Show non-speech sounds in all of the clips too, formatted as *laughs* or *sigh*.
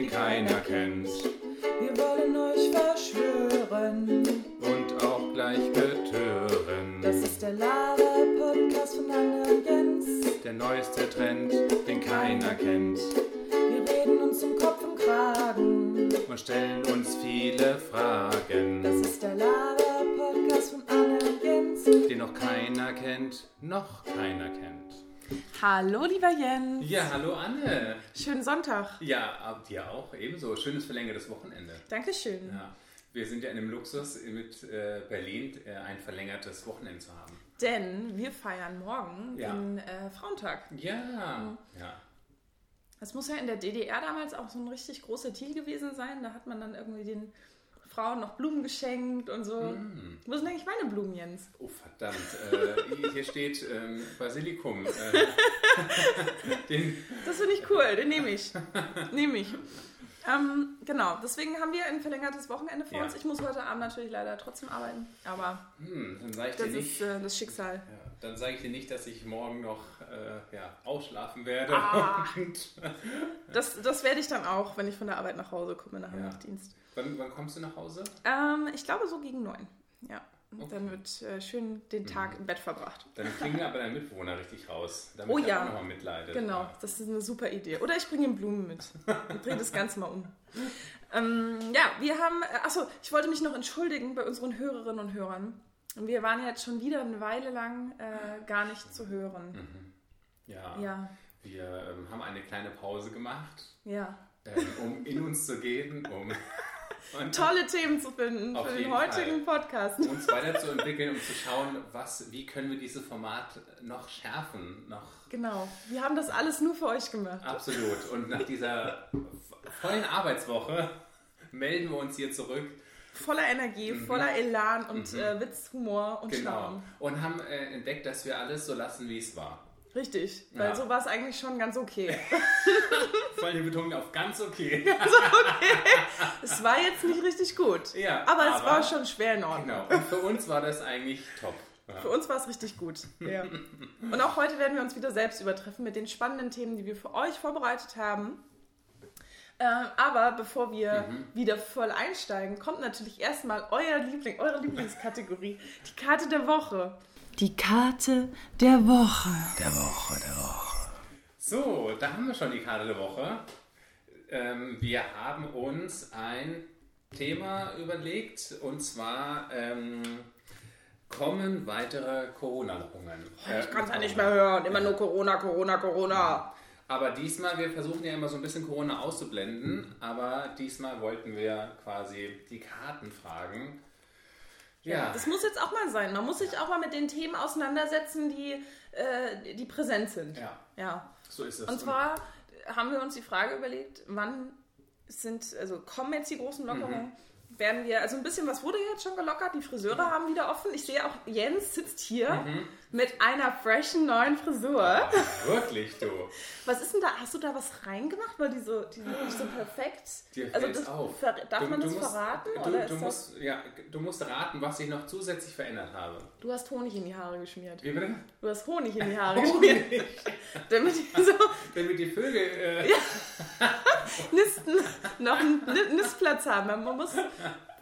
den keiner kennt. Wir wollen euch verschwören. Und auch gleich betören. Das ist der Lava-Podcast von Anne und Jens. der neueste Trend, den keiner kennt. Wir reden uns um Kopf und Kragen. Und stellen uns viele Fragen, Das ist der Lava-Podcast von Anne und Jens. den noch keiner kennt, noch keiner kennt. Hallo, lieber Jens. Ja, hallo Anne. Schönen Sonntag. Ja, dir auch ebenso. Schönes verlängertes Wochenende. Dankeschön. Ja. Wir sind ja in dem Luxus, mit äh, Berlin äh, ein verlängertes Wochenende zu haben. Denn wir feiern morgen Ja. den äh, Frauentag. Ja, ja. Das muss ja in der DDR damals auch so ein richtig großer Deal gewesen sein. Da hat man dann irgendwie den Frauen noch Blumen geschenkt und so. Wo sind eigentlich meine Blumen, Jens? Oh, verdammt. Äh, hier steht ähm, Basilikum. Äh, *laughs* Das finde ich cool, den nehme ich. nehme ich. Ähm, genau, deswegen haben wir ein verlängertes Wochenende vor Ja. uns. Ich muss heute Abend natürlich leider trotzdem arbeiten, aber hm, das ist äh, das Schicksal. Ja, dann sage ich dir nicht, dass ich morgen noch äh, ja, ausschlafen werde. Ah. *laughs* Das, das werde ich dann auch, wenn ich von der Arbeit nach Hause komme nach dem Ja. Nachtdienst. wann, wann kommst du nach Hause? Ähm, ich glaube so gegen neun. Ja. Okay. Dann wird äh, schön den Tag im Bett verbracht. Dann kriegen *laughs* aber dein Mitbewohner richtig raus, damit Oh er ja. auch nochmal mitleidet. Genau, das ist eine super Idee. Oder ich bringe ihm Blumen mit und drehe das Ganze mal um. Ähm, ja, wir haben, äh, achso, ich wollte mich noch entschuldigen bei unseren Hörerinnen und Hörern. Und Wir waren jetzt schon wieder eine Weile lang äh, gar nicht zu hören. Ja, Ja, wir ähm, haben eine kleine Pause gemacht, ja. ähm, um in uns zu gehen, um *laughs* Tolle Themen zu finden für den heutigen Podcast. uns weiterzuentwickeln, um zu schauen, was, wie können wir dieses Format noch schärfen, noch Genau, wir haben das alles nur für euch gemacht. Absolut. Und nach dieser vollen Arbeitswoche melden wir uns hier zurück. Voller Energie, voller Elan und äh, Witz, Humor und Mhm. Genau. Charme. Und haben äh, entdeckt, dass wir alles so lassen, wie es war. Richtig, weil Ja. so war es eigentlich schon ganz okay. *laughs* Vor allem die Betonung auf ganz *laughs* okay. es war jetzt nicht richtig gut, Ja, aber es aber- war schon schwer in Ordnung. Genau. Und für uns war das eigentlich top. Ja. Für uns war es richtig gut. Ja. Und auch heute werden wir uns wieder selbst übertreffen mit den spannenden Themen, die wir für euch vorbereitet haben. Äh, aber bevor wir Mhm. wieder voll einsteigen, kommt natürlich erstmal euer Liebling, eure Lieblingskategorie, die Karte der Woche. Die Karte der Woche. Der Woche, der Woche. So, da haben wir schon die Karte der Woche. Ähm, wir haben uns ein Thema überlegt und zwar ähm, kommen weitere Corona-Lockerungen. Ich kann es ja nicht mehr hören. Immer nur Corona, Corona, Corona. Aber diesmal, wir versuchen ja immer so ein bisschen Corona auszublenden, aber diesmal wollten wir quasi die Karten fragen. Ja, Das muss jetzt auch mal sein. Man muss sich auch mal mit den Themen auseinandersetzen, die, äh, die präsent sind. ja, ja. so ist es. Und zwar haben wir uns die Frage überlegt, wann sind, also kommen jetzt die großen Lockerungen? Mhm. Werden wir, also ein bisschen was wurde jetzt schon gelockert, die Friseure haben wieder offen. Ich sehe auch, Jens sitzt hier Mhm. Mit einer freshen neuen Frisur. Ja, wirklich, du. Was ist denn da? Hast du da was reingemacht? Weil die so, die sind nicht so perfekt. Dir also das, auf. darf Du- man du das musst- verraten? Du, oder du, ist das, musst, ja, du musst raten, was ich noch zusätzlich verändert habe. du hast Honig in die Haare geschmiert. Wie bitte? Du hast Honig in die Haare geschmiert. Damit die so *laughs* Damit die Vögel. Äh, *laughs* Nisten noch einen Ni- Nistplatz haben. Man muss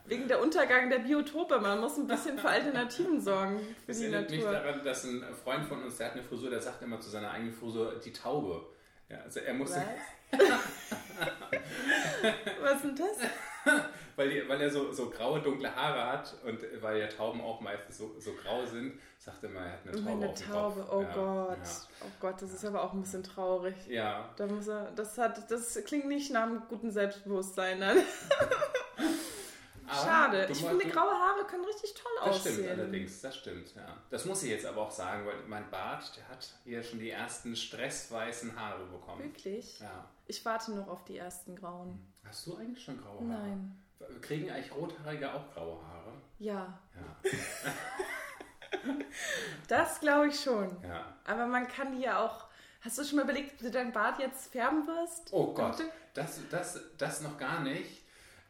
wegen der Untergang der Biotope, man muss ein bisschen für Alternativen *laughs* sorgen für Das die erinnert mich Natur. daran, dass ein Freund von uns, der hat eine Frisur, der sagt immer zu seiner eigenen Frisur die Taube. Ja, also er musste, *laughs* Was ist denn das? weil, die, weil er so, so graue, dunkle Haare hat und weil ja Tauben auch meistens so, so grau sind, sagt er immer, er hat eine Taube dem Taube, Kopf. oh ja, Gott. Oh Gott, das ist aber auch ein bisschen traurig. Ja. ja. Da muss er, das, hat, das klingt nicht nach einem guten Selbstbewusstsein. Nein. *laughs* Aber Schade. Ich finde, du- graue Haare können richtig toll Das aussehen. stimmt allerdings, das stimmt, ja. Das muss ich jetzt aber auch sagen, weil mein Bart, der hat hier schon die ersten stressweißen Haare bekommen. Wirklich? Ja. Ich warte noch auf die ersten grauen. Hast du eigentlich schon graue Haare? Nein. Kriegen eigentlich Rothaarige auch graue Haare? Ja, Ja. *laughs* das glaube ich schon. ja. Aber man kann die ja auch. Hast du schon mal überlegt, ob du deinen Bart jetzt färben wirst? Oh Gott, das, das, das noch gar nicht.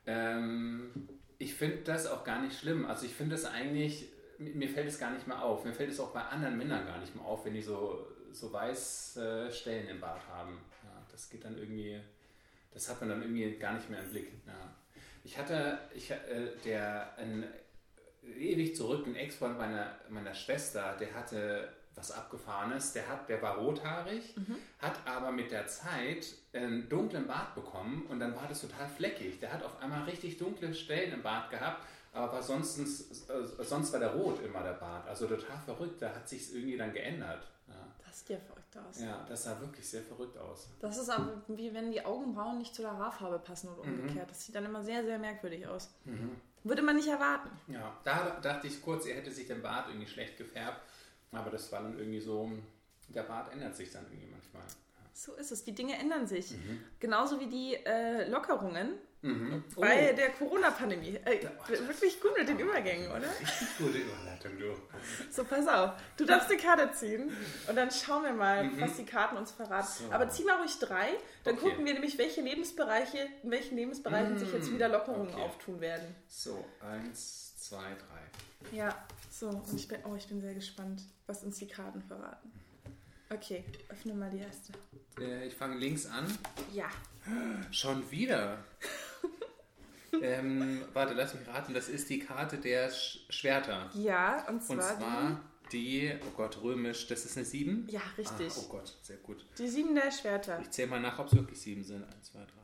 Ähm, ich finde das auch gar nicht schlimm. Also ich finde es eigentlich, mir fällt es gar nicht mehr auf. Mir fällt es auch bei anderen Männern gar nicht mehr auf, wenn die so, so weiße Stellen im Bart haben. Ja, das geht dann irgendwie Das hat man dann irgendwie gar nicht mehr im Blick. Ja. Ich hatte, ich, äh, der, ein, ewig zurück, ein Ex-Freund meiner, meiner Schwester, der hatte was Abgefahrenes. Der, hat, der war rothaarig, mhm. hat aber mit der Zeit einen dunklen Bart bekommen und dann war das total fleckig. Der hat auf einmal richtig dunkle Stellen im Bart gehabt, aber sonst, äh, sonst war der rot immer der Bart. Also total verrückt, da hat sich irgendwie dann geändert. Ja. Das sieht ja verrückt aus. Ja, das sah wirklich sehr verrückt aus. Das ist aber wie wenn die Augenbrauen nicht zu der Haarfarbe passen oder mhm. umgekehrt. Mhm. Das sieht dann immer sehr, sehr merkwürdig aus. Mhm. Würde man nicht erwarten. Ja, da dachte ich kurz, er hätte sich den Bart irgendwie schlecht gefärbt. Aber das war dann irgendwie so, der Bart ändert sich dann irgendwie manchmal. So ist es, die Dinge ändern sich. Mhm. Genauso wie die äh, Lockerungen mhm. bei oh. der Corona-Pandemie. Äh, wirklich gut mit den Übergängen, oder? Richtig gute Überleitung, du. So, pass auf. Du darfst eine Karte ziehen und dann schauen wir mal, mhm. was die Karten uns verraten. So. Aber zieh mal ruhig drei, dann okay. gucken wir nämlich, welche Lebensbereiche, in welchen Lebensbereichen sich jetzt mhm. wieder Lockerungen okay. auftun werden. So, eins, zwei, drei. Ja, so, und ich bin, oh, ich bin sehr gespannt, was uns die Karten verraten. Okay, öffne mal die erste. Äh, ich fange links an. Ja. Schon wieder. *laughs* ähm, warte, lass mich raten. Das ist die Karte der Sch Schwerter. Ja, und zwar, und zwar die, oh Gott, römisch, das ist eine 7? Ja, richtig. Ah, oh Gott, sehr gut. Die 7 der Schwerter. Ich zähle mal nach, ob es wirklich 7 sind. 1, 2, 3, 4,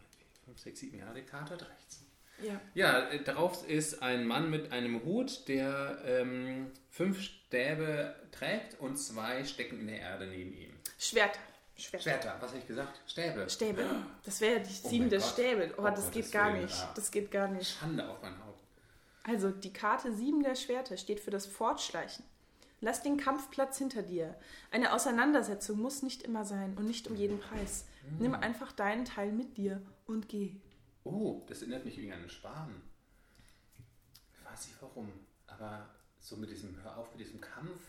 5, 6, 7. Ja, die Karte hat rechts. Ja. ja, äh, darauf ist ein Mann mit einem Hut, der ähm, fünf Stäbe trägt und zwei stecken in der Erde neben ihm. Schwerter. Schwerter. Schwerter, was habe ich gesagt? Stäbe. Stäbe. *gasps* Das wäre die oh siebente Stäbe. Oh, oh das Gott, geht gar nicht. Ah. Das geht gar nicht. Schande auf mein Haupt. Also, die Karte sieben der Schwerter steht für das Fortschleichen. Lass den Kampfplatz hinter dir. Eine Auseinandersetzung muss nicht immer sein und nicht um jeden Preis. Hm. Nimm einfach deinen Teil mit dir und geh. Oh, das erinnert mich irgendwie an den Spahn. Ich weiß nicht warum, aber so mit diesem, hör auf mit diesem Kampf.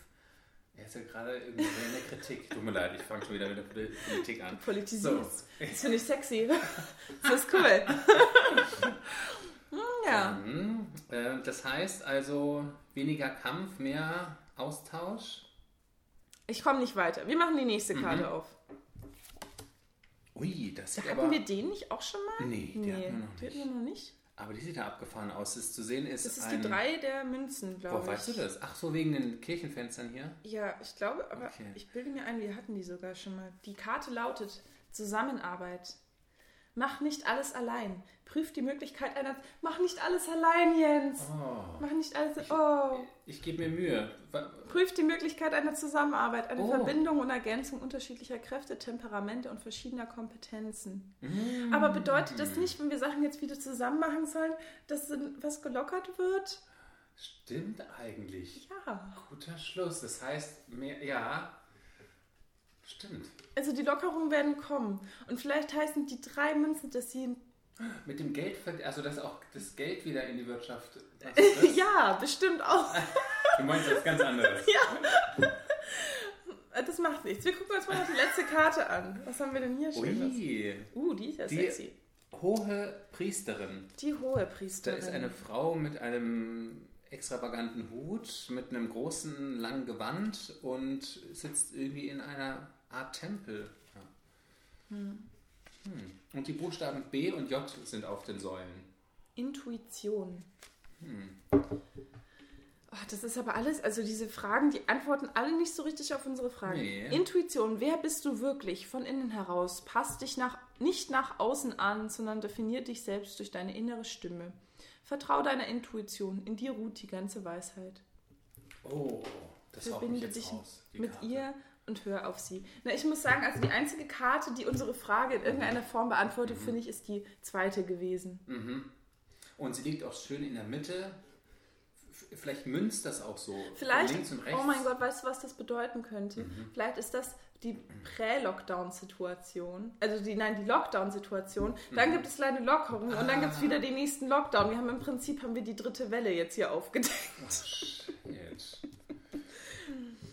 Er ist ja gerade irgendwie in der Kritik. Tut mir leid, ich fange schon wieder mit der Politik an. Politisierst. So. Das finde ich sexy. Das ist cool. *laughs* Hm, ja. Dann, äh, das heißt also weniger Kampf, mehr Austausch. Ich komme nicht weiter. Wir machen die nächste Karte mhm. auf. Ui, das sieht Hatten aber... wir den nicht auch schon mal? Nee, nee, hatten wir noch nicht. hatten wir noch nicht. Aber die sieht ja abgefahren aus. Das zu sehen ist. Das ist ein... die drei der Münzen, glaube ich. Wo weißt du das? Ach so, wegen den Kirchenfenstern hier? Ja, ich glaube, aber okay. ich bilde mir ein, wir hatten die sogar schon mal. Die Karte lautet Zusammenarbeit. Mach nicht alles allein. Prüf die Möglichkeit einer. Mach nicht alles allein, Jens. Oh. Mach nicht alles. Oh. Ich, ich gebe mir Mühe. Prüf die Möglichkeit einer Zusammenarbeit, eine oh. Verbindung und Ergänzung unterschiedlicher Kräfte, Temperamente und verschiedener Kompetenzen. Mm. Aber bedeutet das nicht, wenn wir Sachen jetzt wieder zusammen machen sollen, dass was gelockert wird? Stimmt eigentlich. Ja. Guter Schluss. Das heißt, mehr, ja, Stimmt. Also die Lockerungen werden kommen. Und vielleicht heißen die drei Münzen, dass sie. *gasps* Mit dem Geld, also dass auch das Geld wieder in die Wirtschaft. *laughs* ja, bestimmt auch. du meinst was ganz anderes. *laughs* Ja. Das macht nichts. Wir gucken uns mal noch die letzte Karte an. Was haben wir denn hier schon? Ui. Uh, die ist ja die sexy. Hohe Priesterin. Die hohe Priesterin. Da ist eine Frau mit einem extravaganten Hut, mit einem großen langen Gewand und sitzt irgendwie in einer Art Tempel. Ja. Hm. Hm. Und die Buchstaben B und J sind auf den Säulen. Intuition. Hm. Oh, das ist aber alles, also diese Fragen, die antworten alle nicht so richtig auf unsere Fragen. Nee. Intuition, wer bist du wirklich von innen heraus? Passt dich nach, nicht nach außen an, sondern definiert dich selbst durch deine innere Stimme. Vertrau deiner Intuition, in dir ruht die ganze Weisheit. Oh, das Verbinde dich mit Karte. ihr und hör auf sie. Na, ich muss sagen, also die einzige Karte, die unsere Frage in irgendeiner Form beantwortet, mhm. finde ich, ist die zweite gewesen. Mhm. Und sie liegt auch schön in der Mitte. Vielleicht münzt das auch so. Vielleicht, links und rechts. oh mein Gott, weißt du, was das bedeuten könnte? Mhm. Vielleicht ist das die Prä-Lockdown-Situation, also die, nein, die Lockdown-Situation. Dann mhm. gibt es kleine Lockerungen ah. und dann gibt es wieder den nächsten Lockdown. Wir haben im Prinzip haben wir die dritte Welle jetzt hier aufgedeckt. Oh, shit.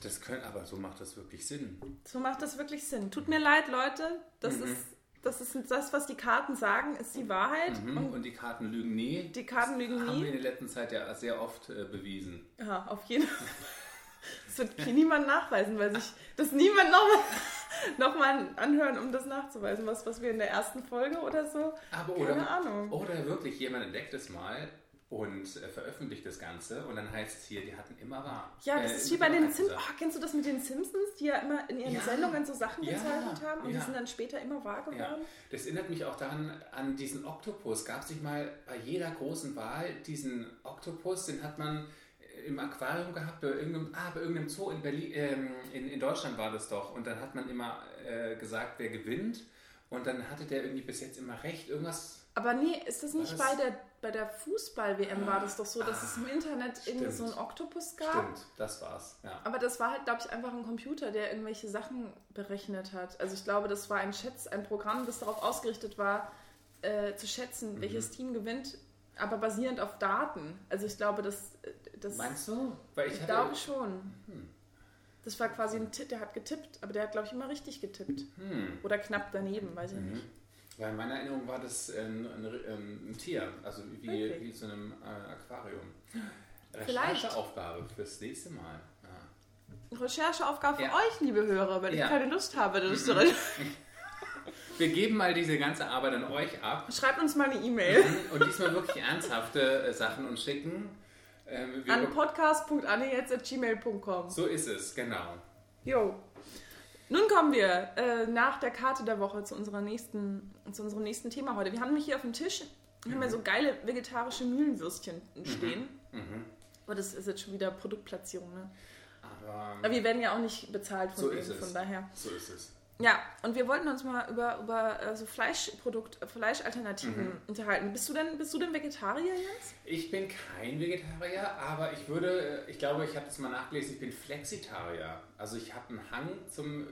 Das können, aber so macht das wirklich Sinn. So macht das wirklich Sinn. Tut mir leid, Leute. Das mhm. ist das ist das, was die Karten sagen, ist die Wahrheit. Mhm, und, und, die Karten lügen nie. Die Karten lügen das nie. Haben wir in der letzten Zeit ja sehr oft äh, bewiesen. Ja, auf jeden Fall. *laughs* Das wird hier niemand nachweisen, weil sich das niemand noch. *laughs* nochmal anhören, um das nachzuweisen, was, was wir in der ersten Folge oder so. Aber Keine oder, Ahnung. Oder wirklich jemand entdeckt es mal und äh, veröffentlicht das Ganze und dann heißt es hier, die hatten immer wahr. Ja, das Äh, ist wie bei den Simpsons. gesagt. Oh, kennst du das mit den Simpsons, die ja immer in ihren Ja. Sendungen so Sachen Ja. gezeichnet haben und die Ja. sind dann später immer wahr Ja, geworden? das erinnert mich auch daran, an diesen Oktopus. Gab es nicht mal bei jeder großen Wahl diesen Oktopus, den hat man im Aquarium gehabt, bei irgendeinem, ah, bei irgendeinem Zoo in Berlin, ähm, in, in Deutschland war das doch. Und dann hat man immer äh, gesagt, wer gewinnt. Und dann hatte der irgendwie bis jetzt immer recht. Irgendwas. Aber nee, ist das nicht bei der, bei der Fußball-WM war das doch so, dass Ah, es im Internet irgendwie so einen Oktopus gab? Stimmt, das war's. Ja. Aber das war halt, glaube ich, einfach ein Computer, der irgendwelche Sachen berechnet hat. Also ich glaube, das war ein Schätz, ein Programm, das darauf ausgerichtet war, äh, zu schätzen, Mhm. welches Team gewinnt, aber basierend auf Daten. Also ich glaube, das, äh, das Meinst du? Weil ich, ich hatte, glaube schon. Das war quasi ein Tipp, der hat getippt, aber der hat, glaube ich, immer richtig getippt. Hm. Oder knapp daneben, weiß ich nicht. Weil in meiner Erinnerung war das ein, ein, ein, ein Tier, also wie, Wirklich? wie zu einem äh, Aquarium. Rechercheaufgabe fürs nächste Mal. Ja. Rechercheaufgabe für Ja. euch, liebe Hörer, weil Ja. ich keine Lust habe, das zu. *laughs* *laughs* Wir geben mal diese ganze Arbeit an euch ab Schreibt uns mal eine E-Mail *laughs* und diesmal wirklich ernsthafte äh, Sachen uns schicken. Ähm, an podcast.anne.gmail.com. so ist es, genau. Jo. Nun kommen wir äh, nach der Karte der Woche zu, unserer nächsten, zu unserem nächsten Thema heute. Wir haben nämlich hier auf dem Tisch wir haben ja so geile vegetarische Mühlenwürstchen stehen. Mhm. Aber das ist jetzt schon wieder Produktplatzierung, ne? Aber Aber wir werden ja auch nicht bezahlt von So denen, von daher. so ist es. Ja, und wir wollten uns mal über, über äh, so Fleischprodukt, äh, Fleischalternativen Mhm. unterhalten. Bist du denn, bist du denn Vegetarier, Jens? Ich bin kein Vegetarier, aber ich würde, ich glaube, ich habe das mal nachgelesen, ich bin Flexitarier. Also ich habe einen Hang zum,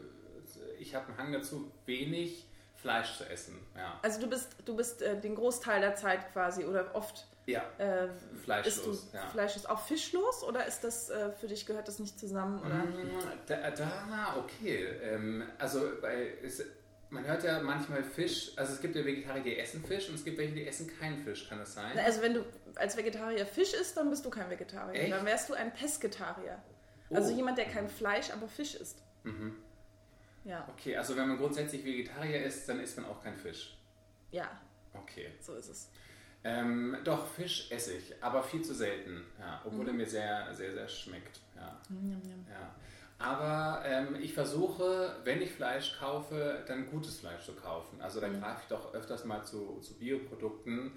ich habe einen Hang dazu, wenig Fleisch zu essen. Ja, Also du bist, du bist äh, den Großteil der Zeit quasi oder oft ja äh, isst du fleischlos. Ja. Fleisch ist auch fischlos oder ist das äh, für dich gehört das nicht zusammen oder? Mm, Da, da okay. Ähm, also bei, es, man hört ja manchmal Fisch, also es gibt ja Vegetarier, die essen Fisch und es gibt welche, die essen keinen Fisch, kann das sein? Also wenn du als Vegetarier Fisch isst, dann bist du kein Vegetarier. Echt? Dann wärst du ein Pesketarier. Also Oh. jemand, der kein Fleisch, aber Fisch isst. Mhm. Ja, Okay, also wenn man grundsätzlich Vegetarier ist, dann isst man auch kein Fisch. ja, Okay. so ist es. Ähm, doch, Fisch esse ich, aber viel zu selten. Ja, obwohl Mhm. er mir sehr, sehr, sehr schmeckt. Ja, njam. ja. Aber ähm, ich versuche, wenn ich Fleisch kaufe, dann gutes Fleisch zu kaufen. Also da Mhm. greife ich doch öfters mal zu, zu Bioprodukten,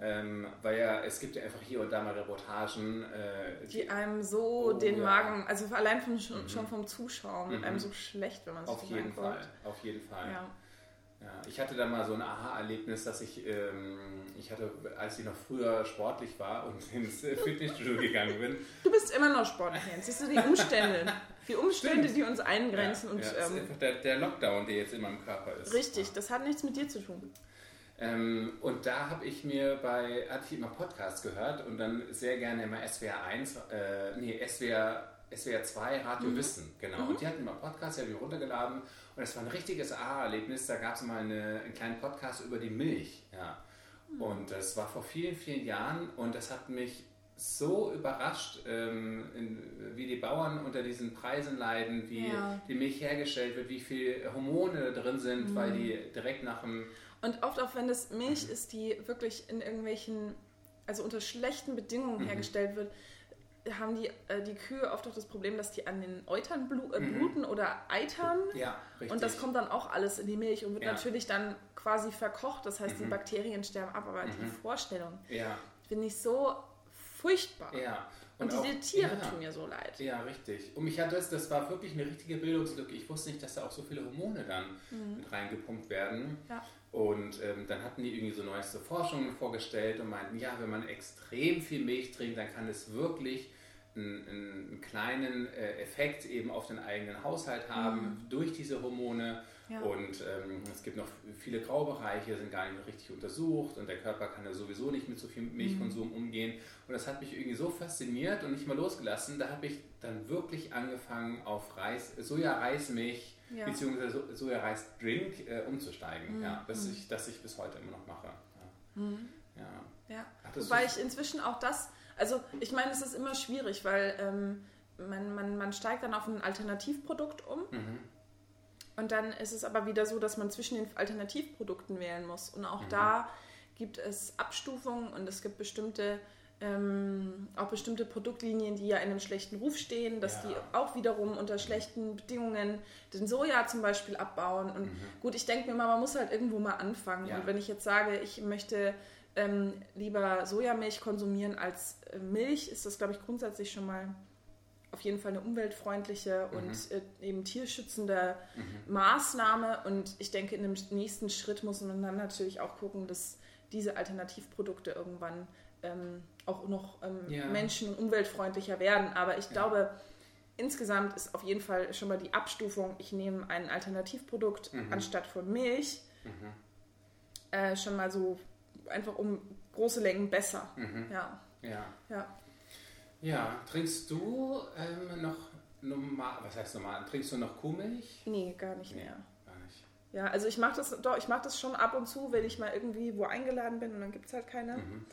ähm, weil ja, es gibt ja einfach hier und da mal Reportagen, äh, Die einem so Oh, den ja. Magen, also allein von, schon, schon vom Zuschauen, Mhm. einem so schlecht, wenn man sich auf jeden anguckt. Fall, auf jeden Fall. Ja. Ja, ich hatte da mal so ein Aha-Erlebnis, dass ich, ähm, ich hatte, als ich noch früher sportlich war und *laughs* ins Fitnessstudio gegangen bin, Du bist immer noch sportlich, Jens. Siehst du die Umstände? Die Umstände, Stimmt. die uns eingrenzen ja, und ja, das ist ähm, einfach der, der Lockdown, der jetzt in meinem Körper ist. richtig, das hat nichts mit dir zu tun. Ähm, und da habe ich mir bei, hatte ich immer Podcasts gehört und dann sehr gerne immer SWR 1, äh, nee, SWR, SWR 2 Radio Mhm. Wissen, genau. Und die hatten immer Podcasts, die habe ich runtergeladen und das war ein richtiges Aha-Erlebnis. Da gab es mal eine, einen kleinen Podcast über die Milch, ja. Mhm. Und das war vor vielen, vielen Jahren und das hat mich so überrascht, ähm, in, wie die Bauern unter diesen Preisen leiden, wie Ja. die Milch hergestellt wird, wie viel Hormone da drin sind, weil Mhm. die direkt nach dem Und oft auch, wenn Mhm. Milch ist, die wirklich in irgendwelchen, also unter schlechten Bedingungen Mhm. hergestellt wird, haben die, äh, die Kühe oft auch das Problem, dass die an den Eutern blu äh, Mhm. bluten oder eitern. Ja, richtig. Und das kommt dann auch alles in die Milch und wird Ja. natürlich dann quasi verkocht. Das heißt, die Mhm. Bakterien sterben ab. Aber die Mhm. Vorstellung Ja, finde ich so furchtbar. ja. Und, auch- diese Tiere ja, tun mir so leid. Ja, richtig. Und mich hat das, das war wirklich eine richtige Bildungslücke. Ich wusste nicht, dass da auch so viele Hormone dann mit reingepumpt werden. Mhm. Ja. Und ähm, dann hatten die irgendwie so neueste Forschungen vorgestellt und meinten, ja, wenn man extrem viel Milch trinkt, dann kann es wirklich einen, einen kleinen äh, Effekt eben auf den eigenen Haushalt haben durch diese Hormone. Mhm. Ja. Und ähm, es gibt noch viele Graubereiche, sind gar nicht richtig untersucht und der Körper kann ja sowieso nicht mit so viel Milchkonsum Mhm. umgehen. Und das hat mich irgendwie so fasziniert und nicht mal losgelassen. Da habe ich dann wirklich angefangen, auf Reis, Soja-Reismilch Ja. bzw. So Soja-Reis-Drink äh, umzusteigen. Mhm. Ja, das ich, das ich bis heute immer noch mache. Ja. Mhm. Ja. Ja. Wobei ich inzwischen auch das, also ich meine, es ist immer schwierig, weil ähm, man, man, man steigt dann auf ein Alternativprodukt um. Mhm. Und dann ist es aber wieder so, dass man zwischen den Alternativprodukten wählen muss. Und auch mhm. da gibt es Abstufungen und es gibt bestimmte ähm, auch bestimmte Produktlinien, die ja in einem schlechten Ruf stehen, dass ja. die auch wiederum unter schlechten Bedingungen den Soja zum Beispiel abbauen. Und mhm. gut, ich denke mir mal, man muss halt irgendwo mal anfangen. Ja. Und wenn ich jetzt sage, ich möchte ähm, lieber Sojamilch konsumieren als äh, Milch, ist das, glaube ich, grundsätzlich schon mal auf jeden Fall eine umweltfreundliche mhm. und äh, eben tierschützende mhm. Maßnahme. Und ich denke, in dem nächsten Schritt muss man dann natürlich auch gucken, dass diese Alternativprodukte irgendwann ähm, auch noch ähm, ja. menschen- und umweltfreundlicher werden. Aber ich ja. glaube, insgesamt ist auf jeden Fall schon mal die Abstufung, ich nehme ein Alternativprodukt mhm. anstatt von Milch, mhm. äh, schon mal so einfach um große Längen besser. Mhm. Ja. ja. Ja. Ja, trinkst du ähm, noch normal, was heißt normal, trinkst du noch Kuhmilch? Nee, gar nicht nee, mehr. Gar nicht. Ja, also ich mache das, doch, ich mache das schon ab und zu, wenn ich mal irgendwie wo eingeladen bin und dann gibt es halt keine. Mhm.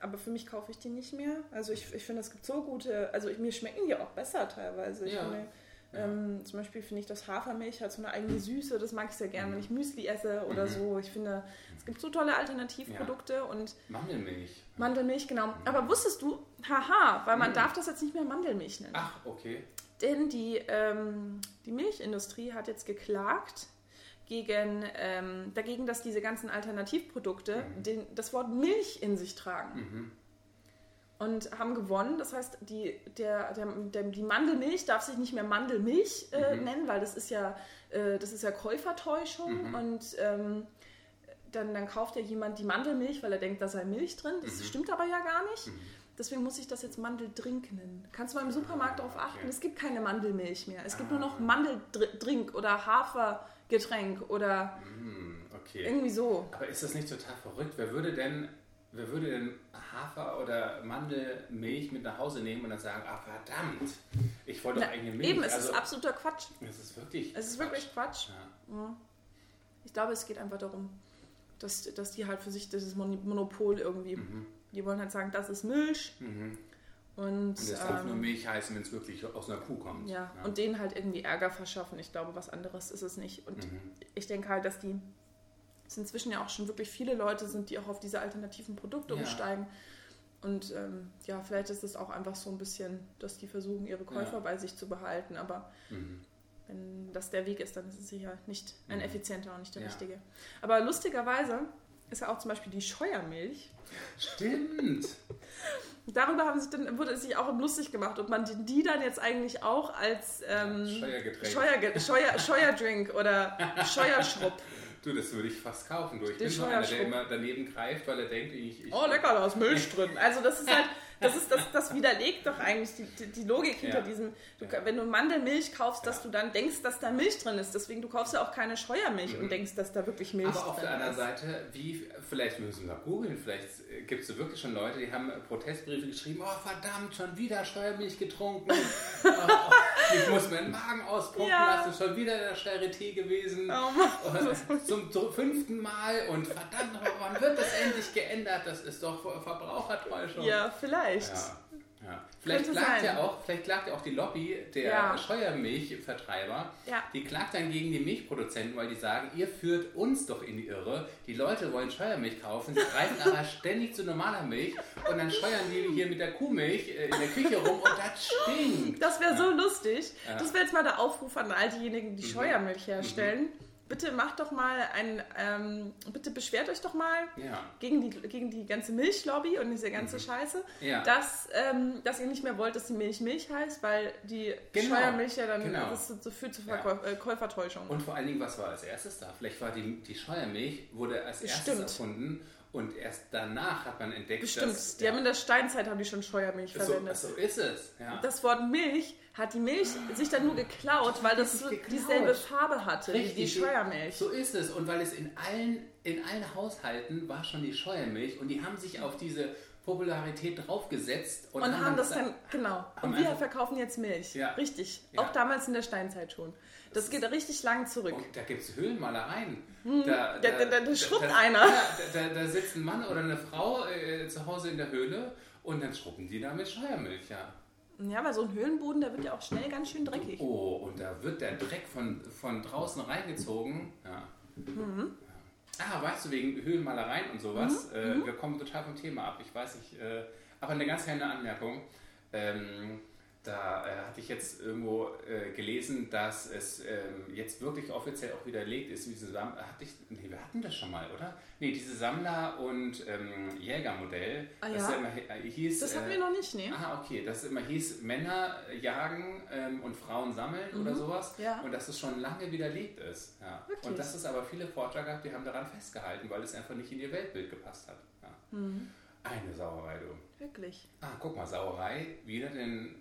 Aber für mich kaufe ich die nicht mehr. Also ich, ich finde, es gibt so gute, also ich, mir schmecken die auch besser teilweise. Ich ja. finde, ähm, zum Beispiel finde ich, das Hafermilch hat so eine eigene Süße, das mag ich sehr gerne, mhm. wenn ich Müsli esse oder mhm. so. Ich finde, es gibt so tolle Alternativprodukte ja. und. Mandelmilch. Mandelmilch, genau. Mhm. Aber wusstest du, haha, weil man mhm. darf das jetzt nicht mehr Mandelmilch nennen. Ach, okay. Denn die, ähm, die Milchindustrie hat jetzt geklagt, gegen, ähm, dagegen, dass diese ganzen Alternativprodukte mhm. den, das Wort Milch in sich tragen. Mhm. Und haben gewonnen. Das heißt, die, der, der, der, die Mandelmilch darf sich nicht mehr Mandelmilch äh, mhm. nennen, weil das ist ja, äh, das ist ja Käufertäuschung. Mhm. Und ähm, dann, dann kauft ja jemand die Mandelmilch, weil er denkt, da sei Milch drin. Das mhm. stimmt aber ja gar nicht. Mhm. Deswegen muss ich das jetzt Mandeldrink nennen. Kannst du mal im Supermarkt darauf achten? Es gibt keine Mandelmilch mehr. Es gibt ah. nur noch Mandeldrink oder Hafer. Getränk oder mm, okay. irgendwie so. Aber ist das nicht total verrückt? Wer würde denn, wer würde denn Hafer oder Mandelmilch mit nach Hause nehmen und dann sagen, ah verdammt, ich wollte doch eigentlich Milch. Eben, es also, ist absoluter Quatsch. Es ist wirklich Es ist Quatsch. wirklich Quatsch. Ja. Ich glaube, es geht einfach darum, dass, dass die halt für sich dieses Monopol irgendwie, mhm. die wollen halt sagen, das ist Milch. Mhm. Und, und das darf ähm, nur Milch heißen, wenn es wirklich aus einer Kuh kommt. Ja, ja, und denen halt irgendwie Ärger verschaffen. Ich glaube, was anderes ist es nicht. Und mhm. ich denke halt, dass die es inzwischen ja auch schon wirklich viele Leute sind, die auch auf diese alternativen Produkte ja. umsteigen. Und ähm, ja, vielleicht ist es auch einfach so ein bisschen, dass die versuchen, ihre Käufer ja. bei sich zu behalten. Aber mhm. wenn das der Weg ist, dann ist es sicher nicht ein mhm. effizienter und nicht der richtige. Aber lustigerweise ist ja auch zum Beispiel die Scheuermilch. Stimmt. *laughs* Darüber haben sich dann, wurde es sich auch lustig gemacht, ob man die dann jetzt eigentlich auch als ähm, Scheuergetränk. Scheuer, *laughs* Scheuerdrink oder Scheuerschrupp. Du, das würde ich fast kaufen. Du, ich bin so einer, der immer daneben greift, weil er denkt, ich... ich oh, lecker, da ist Milch drin. Also das ist *laughs* halt... Das, ist, das, das widerlegt doch eigentlich die, die, die Logik hinter ja. diesem, du, ja. wenn du Mandelmilch kaufst, dass ja. du dann denkst, dass da Milch drin ist. Deswegen, du kaufst ja auch keine Scheuermilch mhm. und denkst, dass da wirklich Milch Aber drin ist. Aber auf der anderen Seite, wie, vielleicht müssen wir googeln, vielleicht gibt es wirklich schon Leute, die haben Protestbriefe geschrieben, oh verdammt, schon wieder Steuermilch getrunken. *laughs* oh, ich muss meinen Magen auspumpen lassen, schon wieder in der Charité gewesen. Oh Zum fünften Mal und verdammt, wann wird das endlich geändert? Das ist doch Verbrauchertäuschung. Ja, vielleicht vielleicht. Ja, ja. Vielleicht, klagt ja auch, vielleicht klagt ja auch die Lobby der. Ja. Die klagt dann gegen die Milchproduzenten, weil die sagen, ihr führt uns doch in die Irre. Die Leute wollen Scheuermilch kaufen, sie greifen *laughs* aber ständig zu normaler Milch und dann scheuern die hier mit der Kuhmilch äh, in der Küche rum und das stinkt. Das wäre so lustig. Das wäre jetzt mal der Aufruf an all diejenigen, die mhm. Scheuermilch herstellen. Mhm bitte macht doch mal ein, ähm, bitte beschwert euch doch mal ja. gegen, die, gegen die ganze Milchlobby und diese ganze mhm. Scheiße, ja. dass, ähm, dass ihr nicht mehr wollt, dass die Milch Milch heißt, weil die genau. Scheuermilch ja dann genau. das so führt zu Verkäuf ja. äh, Käufertäuschung. Und vor allen Dingen, was war als erstes da? Vielleicht war die, die Scheuermilch, wurde als erstes Stimmt. erfunden und erst danach hat man entdeckt, Bestimmt. dass... Die ja, haben in der Steinzeit haben die schon Scheuermilch so, verwendet. So ist es, ja. Das Wort Milch hat die Milch sich dann nur geklaut, weil das dieselbe Farbe hatte Richtig, wie die Scheuermilch. So ist es. Und weil es in allen, in allen Haushalten war schon die Scheuermilch und die haben sich auf diese Popularität draufgesetzt. Und, und haben, haben das dann, genau. Und wir verkaufen jetzt Milch. Ja. Richtig. Ja. Auch damals in der Steinzeit schon. Das, das geht richtig lang zurück. Und da gibt es Höhlenmalereien. Hm. Da, da, da, da, da schrubbt einer. Da, da, sitzt ein Mann oder eine Frau äh, zu Hause in der Höhle und dann schrubben die da mit Scheuermilch, ja. Ja, weil so ein Höhlenboden, der wird ja auch schnell ganz schön dreckig. Oh, und da wird der Dreck von, von draußen reingezogen. Ja. Mhm. Ah, weißt du, wegen Höhlenmalereien und sowas. Mhm. Äh, mhm. wir kommen total vom Thema ab. Ich weiß nicht, äh, aber eine ganz kleine Anmerkung. Ähm, da äh, hatte ich jetzt irgendwo äh, gelesen, dass es ähm, jetzt wirklich offiziell auch widerlegt ist, diese Sam hatte ich, nee, wir hatten das schon mal, oder? Nee, diese Sammler- und ähm, Jägermodell. Ah, ja? Das, ja immer, äh, hieß, das hatten wir noch nicht, ne? Ah, okay. Das immer hieß, Männer jagen ähm, und Frauen sammeln mhm. oder sowas. Ja. Und dass es schon lange widerlegt ist. Ja. Und dass es aber viele Forscher gab, die haben daran festgehalten, weil es einfach nicht in ihr Weltbild gepasst hat. Ja. Mhm. Eine Sauerei, du. Wirklich. Ah, guck mal, Sauerei, wieder den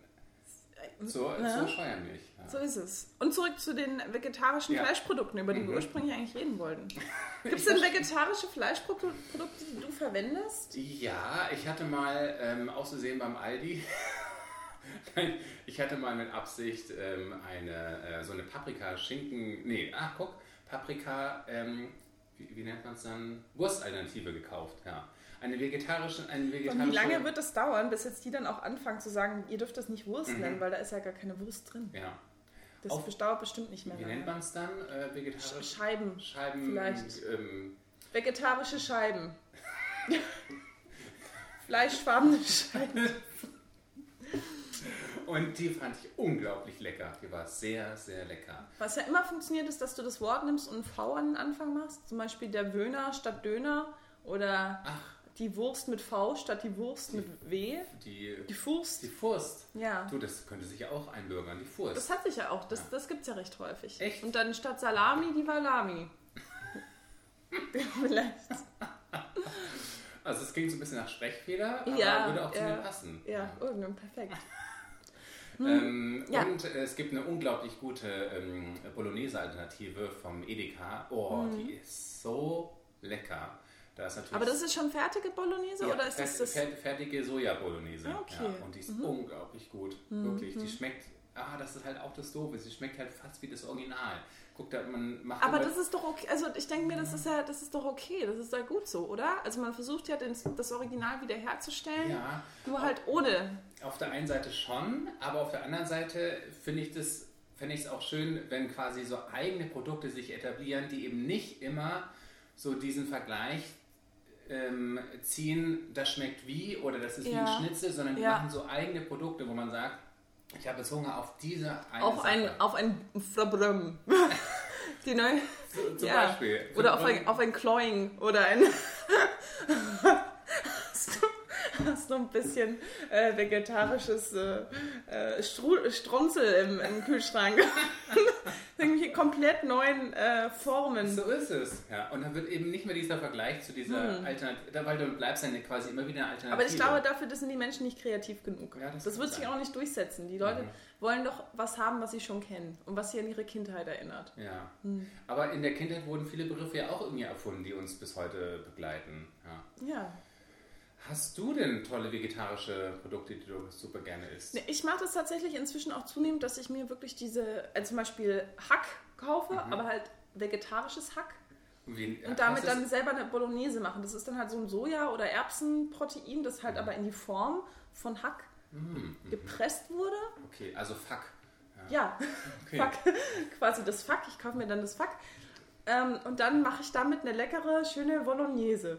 so, ja. so Scheuermilch. Ja. So ist es. Und zurück zu den vegetarischen ja. Fleischprodukten, über die mhm. wir ursprünglich eigentlich reden wollten. *laughs* Gibt es denn vegetarische Fleischprodukte, die du verwendest? Ja, ich hatte mal ähm, auszusehen beim Aldi. *laughs* ich hatte mal mit Absicht ähm, eine, äh, so eine Paprika-Schinken, nee, ah, guck, Paprika, ähm, wie, wie, nennt man es dann? Wurstalternative gekauft, ja eine vegetarische, eine vegetarische. Und wie lange wird es dauern, bis jetzt die dann auch anfangen zu sagen, ihr dürft das nicht Wurst mhm. nennen, weil da ist ja gar keine Wurst drin. Ja. Das Auf, dauert bestimmt nicht mehr. Wie lange. nennt man es dann? Äh, vegetarisch? Scheiben. Scheiben. Vielleicht. Ähm, Vegetarische Scheiben. *laughs* Fleischfarbene Scheiben. Und die fand ich unglaublich lecker. Die war sehr, sehr lecker. Was ja immer funktioniert, ist, dass du das Wort nimmst und ein V an den Anfang machst. Zum Beispiel der Wöhner statt Döner oder Ach die Wurst mit V statt die Wurst die, mit W. Die, die Furst. Die Furst. Ja. Du, das könnte sich ja auch einbürgern, die Furst. Das hat sich ja auch, das, ja. das gibt es ja recht häufig. Echt? Und dann statt Salami die Valami. *laughs* Vielleicht. Also es klingt so ein bisschen nach Sprechfehler, aber ja, würde auch zu mir passen. Ja, ja. irgendwann perfekt. *laughs* Ähm, ja. Und äh, es gibt eine unglaublich gute ähm, Bolognese-Alternative vom Edeka. Oh, mhm. die ist so lecker. Da Aber das ist schon fertige Bolognese ja, oder ist das, das fertige Soja-Bolognese? Ah, okay. Ja, und die ist mhm. unglaublich gut, mhm. wirklich. Die schmeckt, ah, das ist halt auch das Doofe, sie schmeckt halt fast wie das Original. Guck, da, man macht Aber das ist doch okay, also ich denke mir, das ist ja, das ist doch okay, das ist ja gut so, oder? Also man versucht ja das Original wiederherzustellen, ja, nur halt ohne. Auf der einen Seite schon, aber auf der anderen Seite finde ich das finde ich es auch schön, wenn quasi so eigene Produkte sich etablieren, die eben nicht immer so diesen Vergleich ähm, ziehen, das schmeckt wie oder das ist ja. wie ein Schnitzel, sondern die ja. machen so eigene Produkte, wo man sagt, ich habe jetzt Hunger auf diese eine auf Sache. ein Auf ein Flabrüm. *laughs* Die neue, zum ja. Beispiel. Oder auf ein, auf ein Cloying oder ein *laughs* hast du ein bisschen äh, vegetarisches äh, äh, Strunzel im, im Kühlschrank. *laughs* Irgendwelche komplett neuen äh, Formen. So ist es. Ja. Und dann wird eben nicht mehr dieser Vergleich zu dieser hm. Alternative, weil du bleibst dann quasi immer wieder eine Alternative. Aber ich glaube, dafür sind die Menschen nicht kreativ genug. Ja, das, das wird sich auch nicht durchsetzen. Die Leute mhm. wollen doch was haben, was sie schon kennen und was sie an ihre Kindheit erinnert. Ja. Hm. Aber in der Kindheit wurden viele Begriffe ja auch irgendwie erfunden, die uns bis heute begleiten. Ja. ja. Hast du denn tolle vegetarische Produkte, die du super gerne isst? Ich mache das tatsächlich inzwischen auch zunehmend, dass ich mir wirklich diese, also zum Beispiel Hack kaufe, mhm. aber halt vegetarisches Hack. Wie, und damit dann selber eine Bolognese machen. Das ist dann halt so ein Soja- oder Erbsenprotein, das halt mhm. aber in die Form von Hack mhm. gepresst wurde. Okay, also Fuck. Ja, ja. *laughs* Okay. Fuck. *laughs* Quasi das Fuck. Ich kaufe mir dann das Fuck. Ähm, und dann mache ich damit eine leckere, schöne Bolognese.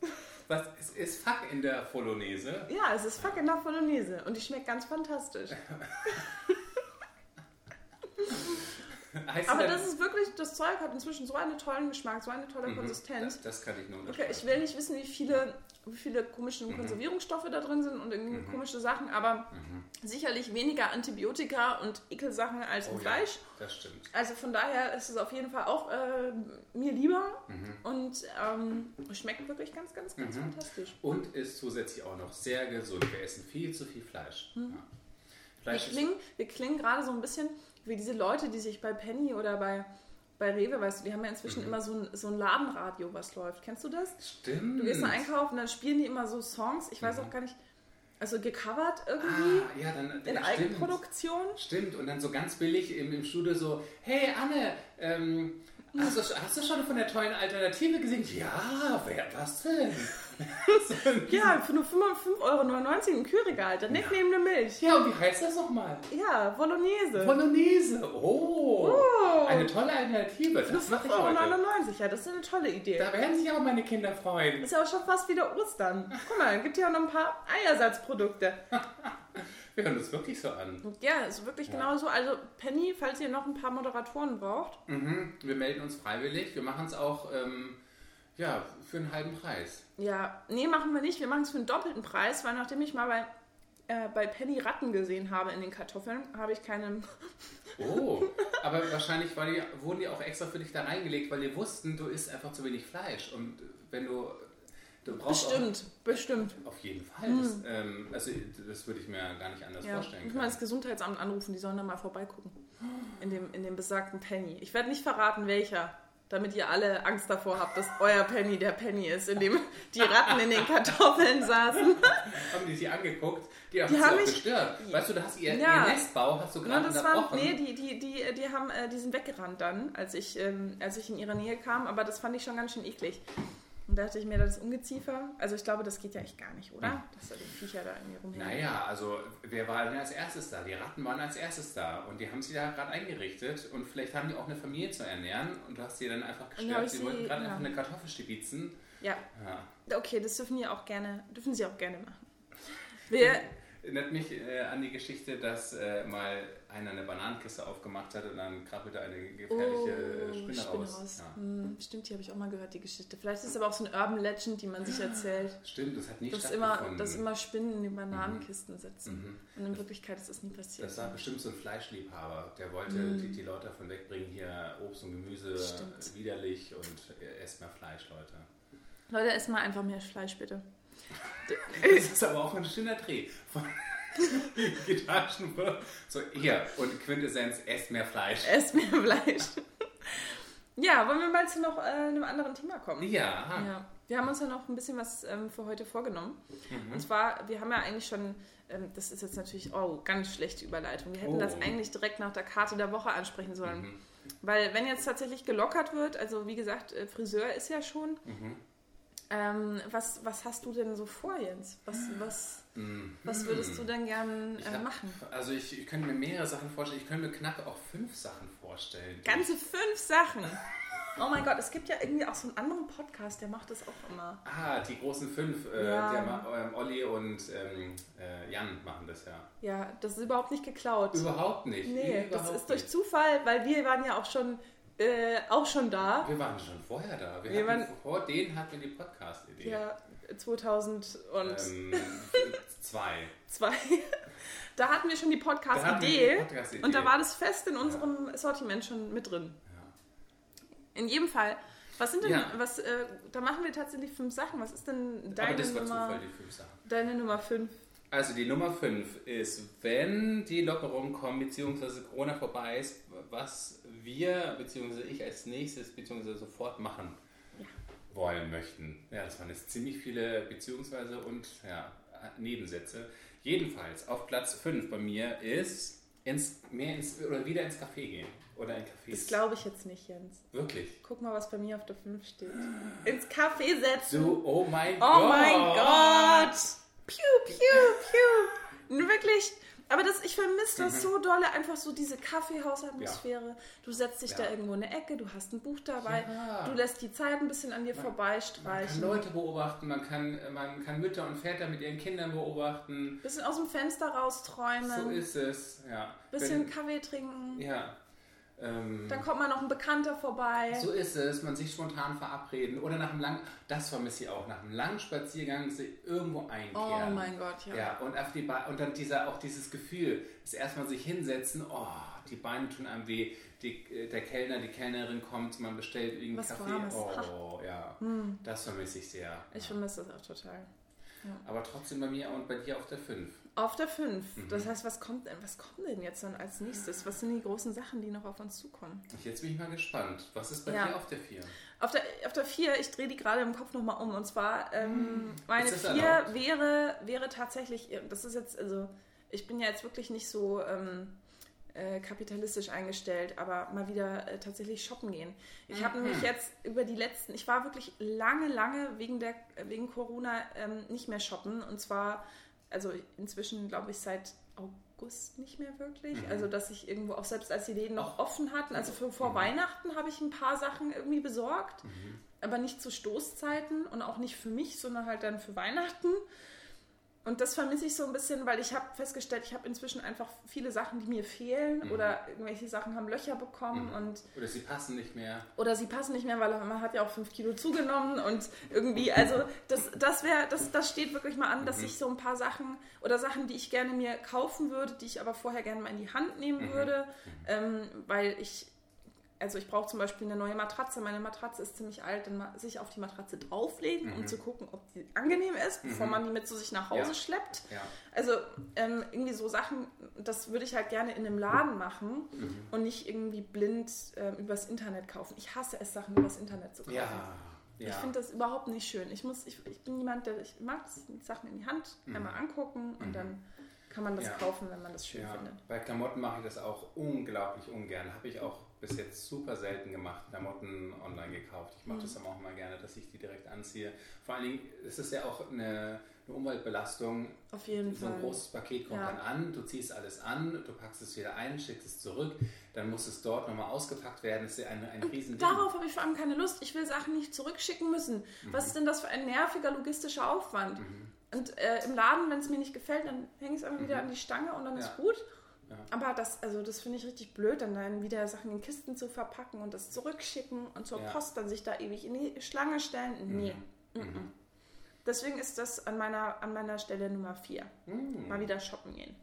*laughs* Was ist, ist Fuck in der Bolognese? Ja, es ist Fuck in der Bolognese und die schmeckt ganz fantastisch. *laughs* *laughs* Aber das ist wirklich, das Zeug hat inzwischen so einen tollen Geschmack, so eine tolle mhm, Konsistenz. Das, das, kann ich nur Okay, ich will nicht wissen, wie viele, wie viele komische mhm. Konservierungsstoffe da drin sind und irgendwie mhm. komische Sachen, aber mhm. sicherlich weniger Antibiotika und Ekelsachen als oh, im Fleisch. Ja, das stimmt. Also von daher ist es auf jeden Fall auch äh, mir lieber mhm. und ähm, schmeckt wirklich ganz, ganz, ganz mhm. fantastisch. Und ist zusätzlich auch noch sehr gesund. Wir essen viel zu viel Fleisch. Ja. Fleisch wir, klingen, wir klingen gerade so ein bisschen wie diese Leute, die sich bei Penny oder bei, bei Rewe, weißt du, die haben ja inzwischen mhm. immer so ein, so ein Ladenradio, was läuft. Kennst du das? Stimmt. Du gehst mal einkaufen, dann spielen die immer so Songs. Ich weiß mhm. auch gar nicht, also gecovert irgendwie ah, ja, dann, in Eigenproduktion. Stimmt, und dann so ganz billig im, im Studio so, hey Anne, ähm, Hast du, hast du schon von der tollen Alternative gesehen? Ja, wer, was denn? *laughs* ja, für nur 5,99 Euro im Kühlregal. Dann nicht neben der Milch. Ja, und wie heißt das nochmal? Ja, Bolognese. Bolognese. Oh. oh. Eine tolle Alternative. Das für 5,99 Euro. Ja, das ist eine tolle Idee. Da werden sich auch meine Kinder freuen. Ist ja auch schon fast wieder Ostern. Guck mal, es gibt ja auch noch ein paar Eiersatzprodukte. *laughs* Wir hören das wirklich so an. Ja, ist wirklich ja. genau so. Also Penny, falls ihr noch ein paar Moderatoren braucht. Mhm. Wir melden uns freiwillig. Wir machen es auch ähm, ja, für einen halben Preis. Ja, nee, machen wir nicht. Wir machen es für einen doppelten Preis, weil nachdem ich mal bei, äh, bei Penny Ratten gesehen habe in den Kartoffeln, habe ich keinen. *laughs* Oh, aber wahrscheinlich die, wurden die auch extra für dich da reingelegt, weil die wussten, du isst einfach zu wenig Fleisch. Und wenn du Du brauchst bestimmt, auch, bestimmt. Auf jeden Fall. Hm. Das, ähm, also das würde ich mir gar nicht anders ja, vorstellen. Ich muss mal das Gesundheitsamt anrufen, die sollen da mal vorbeigucken. In dem, in dem besagten Penny. Ich werde nicht verraten, welcher, damit ihr alle Angst davor habt, dass euer Penny der Penny ist, in dem *laughs* die Ratten in den Kartoffeln saßen. haben die sie angeguckt? Die, die haben mich gestört. Weißt du, du hast ihr, ja. ihr Nestbau hast du gerade das Nee, die, die, die, die, haben, äh, die sind weggerannt dann, als ich, ähm, als ich in ihre Nähe kam, aber das fand ich schon ganz schön eklig. Und da dachte ich mir, das Ungeziefer, also ich glaube, das geht ja echt gar nicht, oder? Dass da die Viecher da irgendwie rumhängen. Naja, also wer war denn als erstes da? Die Ratten waren als erstes da und die haben sie da gerade eingerichtet und vielleicht haben die auch eine Familie zu ernähren und du hast sie dann einfach gestört. Sie, sie wollten gerade ja. einfach eine Kartoffel stibitzen. Ja. ja. Okay, das dürfen die auch gerne, dürfen sie auch gerne machen. Wir, Erinnert mich äh, an die Geschichte, dass äh, mal einer eine Bananenkiste aufgemacht hat und dann krabbelte eine gefährliche oh, Spinne, Spinne raus. raus. Ja. Hm, stimmt, die habe ich auch mal gehört, die Geschichte. Vielleicht ist es aber auch so ein Urban Legend, die man sich erzählt. Stimmt, das hat nie dass immer, dass immer Spinnen in die Bananenkisten mhm. sitzen. Mhm. Und in Wirklichkeit ist das nie passiert. Das war bestimmt so ein Fleischliebhaber, der wollte mhm. die, die, Leute davon wegbringen, hier Obst und Gemüse Stimmt. widerlich und esst mehr Fleisch, Leute. Leute, esst mal einfach mehr Fleisch, bitte. *laughs* Das ist aber auch ein schöner Dreh. *laughs* Von Gitarren. So, hier. Und Quintessenz, esst mehr Fleisch. Esst mehr Fleisch. *laughs* ja, wollen wir mal zu noch äh, einem anderen Thema kommen? Ja. ja. Wir haben uns ja noch ein bisschen was ähm, für heute vorgenommen. Mhm. Und zwar, wir haben ja eigentlich schon, ähm, das ist jetzt natürlich, oh, ganz schlechte Überleitung. Wir hätten oh. das eigentlich direkt nach der Karte der Woche ansprechen sollen. Mhm. Weil wenn jetzt tatsächlich gelockert wird, also wie gesagt, äh, Friseur ist ja schon, mhm. Ähm, was, was hast du denn so vor, Jens? Was, was, mhm. was würdest du denn gern äh, hab, machen? Also ich, ich könnte mir mehrere Sachen vorstellen. Ich könnte mir knapp auch fünf Sachen vorstellen. Ganze fünf Sachen? Oh mein Gott, es gibt ja irgendwie auch so einen anderen Podcast, der macht das auch immer. Ah, die großen fünf. Äh, ja. der, ähm, Olli und ähm, äh, Jan machen das ja. Ja, das ist überhaupt nicht geklaut. Überhaupt nicht. Nee, überhaupt das ist durch Zufall, weil wir waren ja auch schon äh, auch schon da. Wir waren schon vorher da. Wir, wir waren, vor denen hatten wir die Podcast-Idee. Ja, 2002. Ähm, *laughs* zwei. Da hatten wir schon die Podcast-Idee. Podcast und da war das fest in unserem ja. Sortiment schon mit drin. Ja. In jedem Fall. Was sind denn, ja. was, äh, da machen wir tatsächlich fünf Sachen. Was ist denn deine Aber das war Nummer? Zufall, die fünf Sachen. Deine Nummer fünf. Also die Nummer 5 ist, wenn die Lockerungen kommen, beziehungsweise Corona vorbei ist, was wir, beziehungsweise ich als nächstes, beziehungsweise sofort machen. Wollen möchten. Ja, das waren jetzt ziemlich viele beziehungsweise und ja, Nebensätze. Jedenfalls auf Platz 5 bei mir ist ins, mehr ins, oder wieder ins Café gehen. Oder in Cafés. Das glaube ich jetzt nicht, Jens. Wirklich? Guck mal, was bei mir auf der 5 steht. Ins Café setzen. Du, oh mein oh Gott. Oh mein Gott. Piu, piu, piu. Wirklich, aber das, ich vermisse das mhm. so dolle, einfach so diese Kaffeehausatmosphäre. Ja. Du setzt dich ja. da irgendwo in eine Ecke, du hast ein Buch dabei, ja. du lässt die Zeit ein bisschen an dir man, vorbeistreichen. Man kann Leute beobachten, man kann, man kann Mütter und Väter mit ihren Kindern beobachten. Bisschen aus dem Fenster rausträumen. So ist es, ja. Bisschen Wenn, Kaffee trinken. Ja, ähm, Dann kommt mal noch ein Bekannter vorbei. So ist es, man sich spontan verabreden oder nach einem langen, das vermisse ich auch, nach einem langen Spaziergang irgendwo einkehren. Oh mein Gott, ja. Ja, und, auf die und dann dieser, auch dieses Gefühl, das erstmal sich hinsetzen, oh, die Beine tun einem weh, die, äh, der Kellner, die Kellnerin kommt, man bestellt irgendeinen Kaffee. Warmes. Oh, ja, hm. das vermisse ich sehr. Ich vermisse das auch total. Ja. Aber trotzdem bei mir und bei dir auf der 5. Auf der 5. Mhm. Das heißt, was kommt, was kommt denn jetzt dann als nächstes? Was sind die großen Sachen, die noch auf uns zukommen? Jetzt bin ich mal gespannt. Was ist bei ja. dir auf der 4? Auf der, auf der 4, ich drehe die gerade im Kopf nochmal um. Und zwar, ähm, hm. meine 4 wäre, wäre tatsächlich, das ist jetzt, also ich bin ja jetzt wirklich nicht so, ähm, äh, kapitalistisch eingestellt, aber mal wieder äh, tatsächlich shoppen gehen. Ich habe nämlich jetzt über die letzten, ich war wirklich lange, lange wegen der wegen Corona ähm, nicht mehr shoppen und zwar, also inzwischen glaube ich seit August nicht mehr wirklich. Also dass ich irgendwo auch selbst als die Läden noch offen hatten, also für, vor Weihnachten habe ich ein paar Sachen irgendwie besorgt, aber nicht zu Stoßzeiten und auch nicht für mich, sondern halt dann für Weihnachten. Und das vermisse ich so ein bisschen, weil ich habe festgestellt, ich habe inzwischen einfach viele Sachen, die mir fehlen oder irgendwelche Sachen haben Löcher bekommen und Oder sie passen nicht mehr. oder sie passen nicht mehr, weil man hat ja auch fünf Kilo zugenommen und irgendwie, also das, das wäre, das, das steht wirklich mal an, dass ich so ein paar Sachen oder Sachen, die ich gerne mir kaufen würde, die ich aber vorher gerne mal in die Hand nehmen würde, ähm, weil ich, also ich brauche zum Beispiel eine neue Matratze. Meine Matratze ist ziemlich alt, dann sich auf die Matratze drauflegen, um zu gucken, ob die angenehm ist, bevor man die mit zu sich nach Hause Ja. schleppt. Ja. Also ähm, irgendwie so Sachen, das würde ich halt gerne in einem Laden machen und nicht irgendwie blind ähm, übers Internet kaufen. Ich hasse es, Sachen übers Internet zu kaufen. Ja. ja. Ich finde das überhaupt nicht schön. Ich, muss, ich, ich bin jemand, der ich mag Sachen in die Hand einmal angucken und dann kann man das kaufen, wenn man das schön findet. bei Klamotten mache ich das auch unglaublich ungern. Habe ich auch bis jetzt super selten gemacht, Klamotten online gekauft. Ich mache Mhm. das dann auch mal gerne, dass ich die direkt anziehe. Vor allen Dingen ist es ja auch eine, eine Umweltbelastung. Auf jeden So ein Fall. großes Paket kommt Ja. dann an, du ziehst alles an, du packst es wieder ein, schickst es zurück, dann muss es dort nochmal ausgepackt werden. Das ist ja ein, ein riesen. Darauf habe ich vor allem keine Lust. Ich will Sachen nicht zurückschicken müssen. Was ist denn das für ein nerviger logistischer Aufwand? Und äh, im Laden, wenn es mir nicht gefällt, dann hänge ich es einfach wieder an die Stange und dann Ja. ist gut. Ja. Aber das, also das finde ich richtig blöd, dann, dann wieder Sachen in Kisten zu verpacken und das zurückschicken und zur Ja. Post dann sich da ewig in die Schlange stellen. Nee. Mhm. Deswegen ist das an meiner, an meiner Stelle Nummer 4. Mhm. Mal wieder shoppen gehen.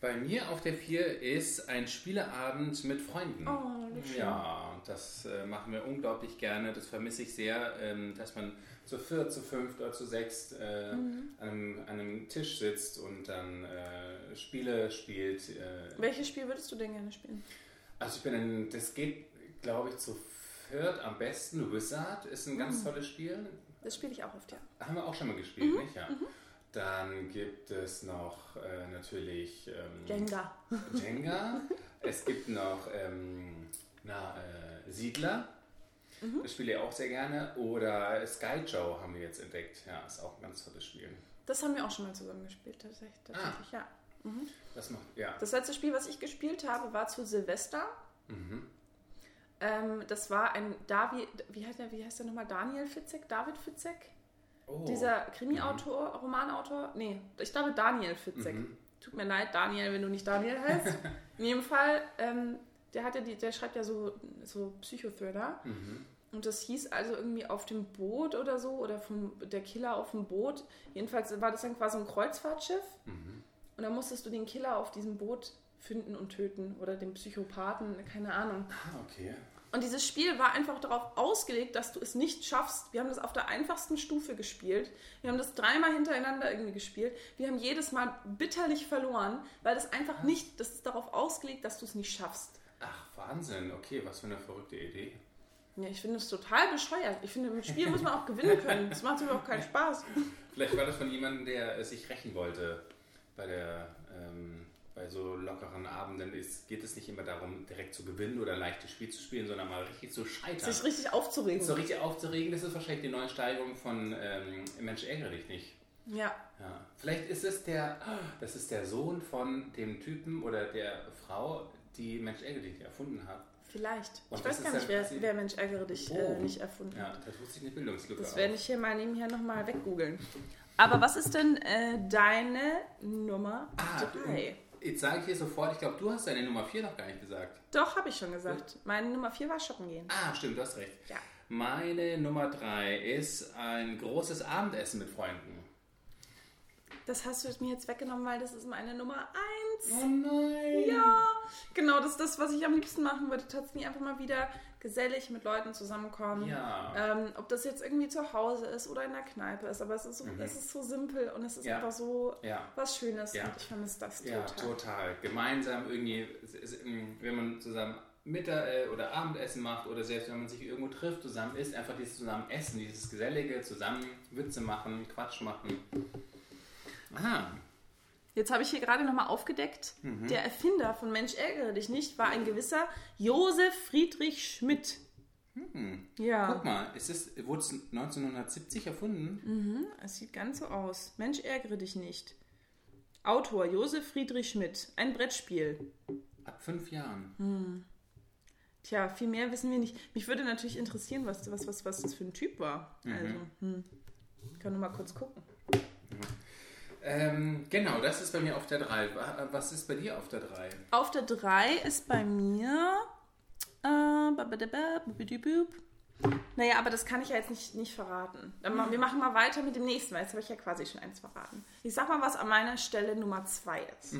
Bei mir auf der 4 ist ein Spieleabend mit Freunden. Oh, schön. Ja, das äh, machen wir unglaublich gerne. Das vermisse ich sehr, ähm, dass man zu viert, zu fünft oder zu sechst äh, Mhm. an, einem, an einem Tisch sitzt und dann äh, Spiele spielt. Äh, Welches Spiel würdest du denn gerne spielen? also ich bin ein, das geht, glaube ich, zu viert am besten. Wizard ist ein Mhm. ganz tolles Spiel. Das spiele ich auch oft, ja. Haben wir auch schon mal gespielt, Mhm. nicht? Ja. Dann gibt es noch äh, natürlich ähm, Jenga. Jenga. *laughs* es gibt noch ähm, na, äh, Siedler. Mhm. Das spiele ich auch sehr gerne. Oder Sky Joe haben wir jetzt entdeckt. Ja, ist auch ein ganz tolles Spiel. Das haben wir auch schon mal zusammen gespielt, tatsächlich. Ah. tatsächlich ja. Das macht, ja. Das letzte Spiel, was ich gespielt habe, war zu Silvester. Mhm. Ähm, das war ein David, wie heißt der, wie heißt der nochmal? Daniel Fitzek? David Fitzek? Oh. Dieser Krimi-Autor, Romanautor? Nee, ich glaube Daniel Fitzek. Mhm. Tut mir leid, Daniel, wenn du nicht Daniel heißt. *laughs* In jedem Fall, ähm, der, hat ja die, der schreibt ja so, so Psychothriller. Mhm. Und das hieß also irgendwie auf dem Boot oder so, oder vom, der Killer auf dem Boot. Jedenfalls war das dann quasi ein Kreuzfahrtschiff. Mhm. Und dann musstest du den Killer auf diesem Boot finden und töten. Oder den Psychopathen, keine Ahnung. Ah, okay. Und dieses Spiel war einfach darauf ausgelegt, dass du es nicht schaffst. Wir haben das auf der einfachsten Stufe gespielt. Wir haben das dreimal hintereinander irgendwie gespielt. Wir haben jedes Mal bitterlich verloren, weil das einfach nicht, das ist darauf ausgelegt, dass du es nicht schaffst. Ach, Wahnsinn. Okay, was für eine verrückte Idee. Ja, ich finde es total bescheuert. Ich finde, mit Spiel muss man auch gewinnen können. Das macht überhaupt keinen Spaß. Vielleicht war das von jemandem, der äh, sich rächen wollte bei der. Ähm, bei so lockeren Abenden ist, geht es nicht immer darum, direkt zu gewinnen oder ein leichtes Spiel zu spielen, sondern mal richtig zu scheitern. Sich richtig aufzuregen. So richtig aufzuregen, das ist wahrscheinlich die neue Steigerung von ähm, Mensch ärgere dich nicht. Ja, Ja. Vielleicht ist es der, das ist der Sohn von dem Typen oder der Frau, die Mensch ärgere dich erfunden hat. Vielleicht. Und ich das weiß gar nicht, wer, wer Mensch ärgere dich äh, nicht erfunden Ja, hat. da tut sich eine Bildungslücke Das werde ich hier mal nebenher nochmal weggoogeln. Aber was ist denn äh, deine Nummer Ah, 3? Jetzt sage ich hier sofort, ich glaube, du hast deine Nummer 4 noch gar nicht gesagt. Doch, habe ich schon gesagt. Meine Nummer 4 war shoppen gehen. Ah, stimmt, du hast recht. Ja. Meine Nummer 3 ist ein großes Abendessen mit Freunden. Das hast du mir jetzt weggenommen, weil das ist meine Nummer 1. Oh nein! Ja, genau, das ist das, was ich am liebsten machen würde. Tatsächlich einfach mal wieder gesellig mit Leuten zusammenkommen. Ja. Ähm, ob das jetzt irgendwie zu Hause ist oder in der Kneipe ist, aber es ist so, es ist so simpel und es ist Mhm. Ja. einfach so Ja. was Schönes Ja. und ich vermisse das Ja, total. total. Gemeinsam irgendwie, wenn man zusammen Mittag- äh, oder Abendessen macht oder selbst wenn man sich irgendwo trifft, zusammen isst, einfach dieses zusammen Essen, dieses Gesellige, zusammen Witze machen, Quatsch machen. Aha. Jetzt habe ich hier gerade nochmal aufgedeckt, Mhm. der Erfinder von Mensch ärgere dich nicht war ein gewisser Josef Friedrich Schmidt. Ja, Guck mal, ist es, wurde es 1970 erfunden? Mhm. es sieht ganz so aus. Mensch ärgere dich nicht. Autor Josef Friedrich Schmidt. Ein Brettspiel. Ab fünf Jahren. Hm. Tja, viel mehr wissen wir nicht. Mich würde natürlich interessieren, was, was, was, was das für ein Typ war. Also, hm. Ich kann nur mal kurz gucken. Ähm, genau, das ist bei mir auf der 3. Was ist bei dir auf der 3? Auf der 3 ist bei mir. Äh, naja, aber das kann ich ja jetzt nicht, nicht verraten. Wir machen mal weiter mit dem nächsten, weil jetzt habe ich ja quasi schon eins verraten. Ich sag mal, was an meiner Stelle Nummer 2 ist.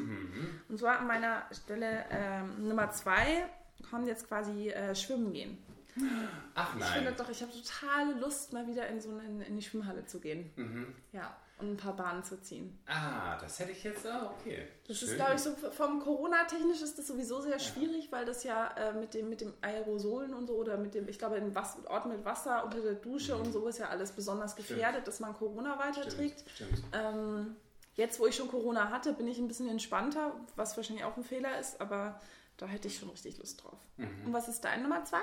Und zwar an meiner Stelle ähm, Nummer 2 kommt jetzt quasi äh, schwimmen gehen. Ach Ich finde nein. doch, ich habe totale Lust, mal wieder in so eine, in, in die Schwimmhalle zu gehen. Mhm. Ja, und ein paar Bahnen zu ziehen. Ah, das hätte ich jetzt auch. Okay. Das Schön. ist, glaube ich, so vom Corona-technisch ist das sowieso sehr schwierig, weil das ja äh, mit, dem, mit dem Aerosolen und so oder mit dem, ich glaube, in Was Orten mit Wasser unter der Dusche und so ist ja alles besonders gefährdet, dass man Corona weiterträgt. Stimmt, stimmt. Ähm, jetzt, wo ich schon Corona hatte, bin ich ein bisschen entspannter, was wahrscheinlich auch ein Fehler ist, aber da hätte ich schon richtig Lust drauf. Mhm. Und was ist dein Nummer zwei?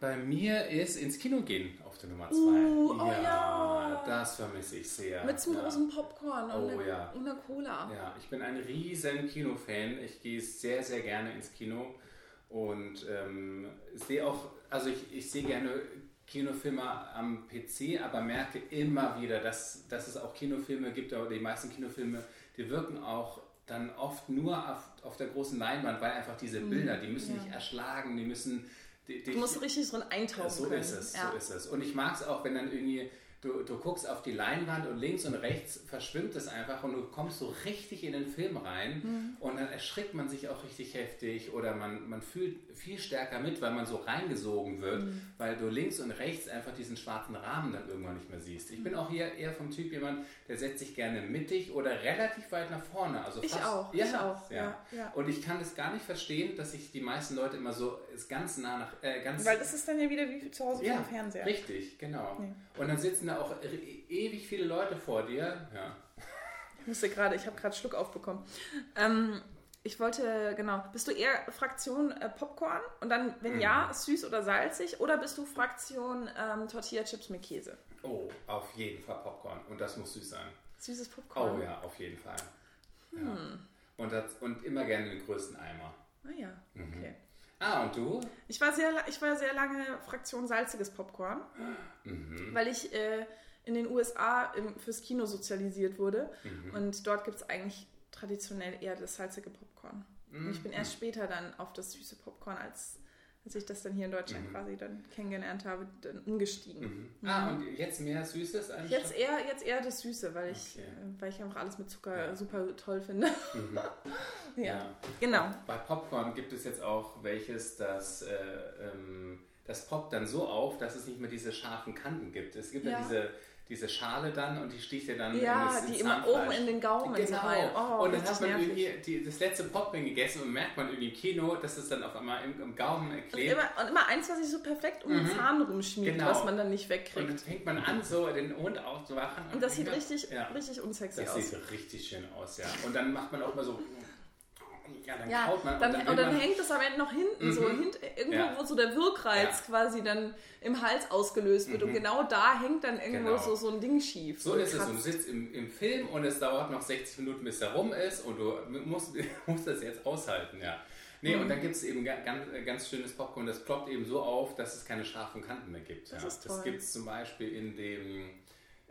Bei mir ist ins Kino gehen auf der Nummer 2. Uh, oh ja. das vermisse ich sehr. Mit zum ja. großen Popcorn und, Oh einer, ja. und einer Cola. Ja, ich bin ein riesen Kinofan. Ich gehe sehr, sehr gerne ins Kino und ähm, sehe auch, also ich, ich sehe gerne Kinofilme am PC, aber merke immer wieder, dass, dass es auch Kinofilme gibt, aber die meisten Kinofilme, die wirken auch dann oft nur auf, auf der großen Leinwand, weil einfach diese Bilder, die müssen ja. nicht erschlagen, die müssen... Die, die, Du musst richtig drin eintauchen so können. ist es, ja. so ist es. Und ich mag es auch, wenn dann irgendwie, du, du guckst auf die Leinwand und links und rechts verschwimmt es einfach und du kommst so richtig in den Film rein Mhm. und dann erschrickt man sich auch richtig heftig oder man, man fühlt viel stärker mit, weil man so reingesogen wird, Mhm. weil du links und rechts einfach diesen schwarzen Rahmen dann irgendwann nicht mehr siehst. Ich bin auch hier eher vom Typ jemand, der setzt sich gerne mittig oder relativ weit nach vorne. Also Ich fast, auch, ja, ich auch, Ja. ja. Und ich kann es gar nicht verstehen, dass sich die meisten Leute immer so ist ganz nah nach, äh, ganz Weil das ist dann ja wieder wie zu Hause ja, vom Fernseher. Richtig, genau. Nee. Und dann sitzen da auch e- ewig viele Leute vor dir. Ja. Ich musste gerade, ich habe gerade Schluck aufbekommen. Ähm, ich wollte, genau, bist du eher Fraktion äh, Popcorn und dann, Mhm. wenn ja, süß oder salzig oder bist du Fraktion ähm, Tortilla Chips mit Käse? Oh, auf jeden Fall Popcorn. Und das muss süß sein. Süßes Popcorn. Oh ja, auf jeden Fall. Hm. Ja. Und, das, und immer gerne den größten Eimer. Ah ja, Mhm. okay. Ah, und du? Ich war sehr, ich war sehr lange Fraktion salziges Popcorn, Mhm. weil ich äh, in den USA im, fürs Kino sozialisiert wurde Mhm. und dort gibt es eigentlich traditionell eher das salzige Popcorn. Und ich bin Mhm. erst später dann auf das süße Popcorn, als, als ich das dann hier in Deutschland quasi dann kennengelernt habe, dann umgestiegen. Mhm. Ah, und jetzt mehr Süßes? anstatt- Jetzt eher, jetzt eher das Süße, weil ich, Okay. äh, weil ich einfach alles mit Zucker Ja. super toll finde. Mhm. *laughs* ja. Ja. Genau. Bei Popcorn gibt es jetzt auch welches, das, äh, ähm, das poppt dann so auf, dass es nicht mehr diese scharfen Kanten gibt. Es gibt ja, Ja. diese, diese Schale dann und die sticht ja dann Ja, in das, die immer oben in den Gaumen Genau. rein. Oh, und dann hat man nervig. irgendwie die, das letzte Popcorn gegessen und merkt man irgendwie im Kino, dass es dann auf einmal im, im Gaumen Und klebt. immer, und immer eins, was sich so perfekt um den Zahn rumschmiegt, Genau. was man dann nicht Und dann wegkriegt. fängt man an, so den Mund aufzuwachen. Und das sieht richtig, ja. richtig unsexy Das aus. sieht richtig schön aus, ja. Und dann macht man auch mal so. Ja, dann Ja, kaut man dann, und dann, will man- hängt es am Ende noch hinten, so hint, irgendwo, Ja. wo so der Wirkreiz Ja. quasi dann im Hals ausgelöst wird. Und genau da hängt dann irgendwo Genau. so, so ein Ding schief. So ist es. Und du sitzt im, im Film und es dauert noch 60 Minuten, bis er rum ist und du musst, *laughs* musst das jetzt aushalten, ja. Nee, Mhm. und dann gibt es eben ga- ganz, ganz schönes Popcorn, das ploppt eben so auf, dass es keine scharfen Kanten mehr gibt. Das ja. ist das gibt es zum Beispiel in dem äh,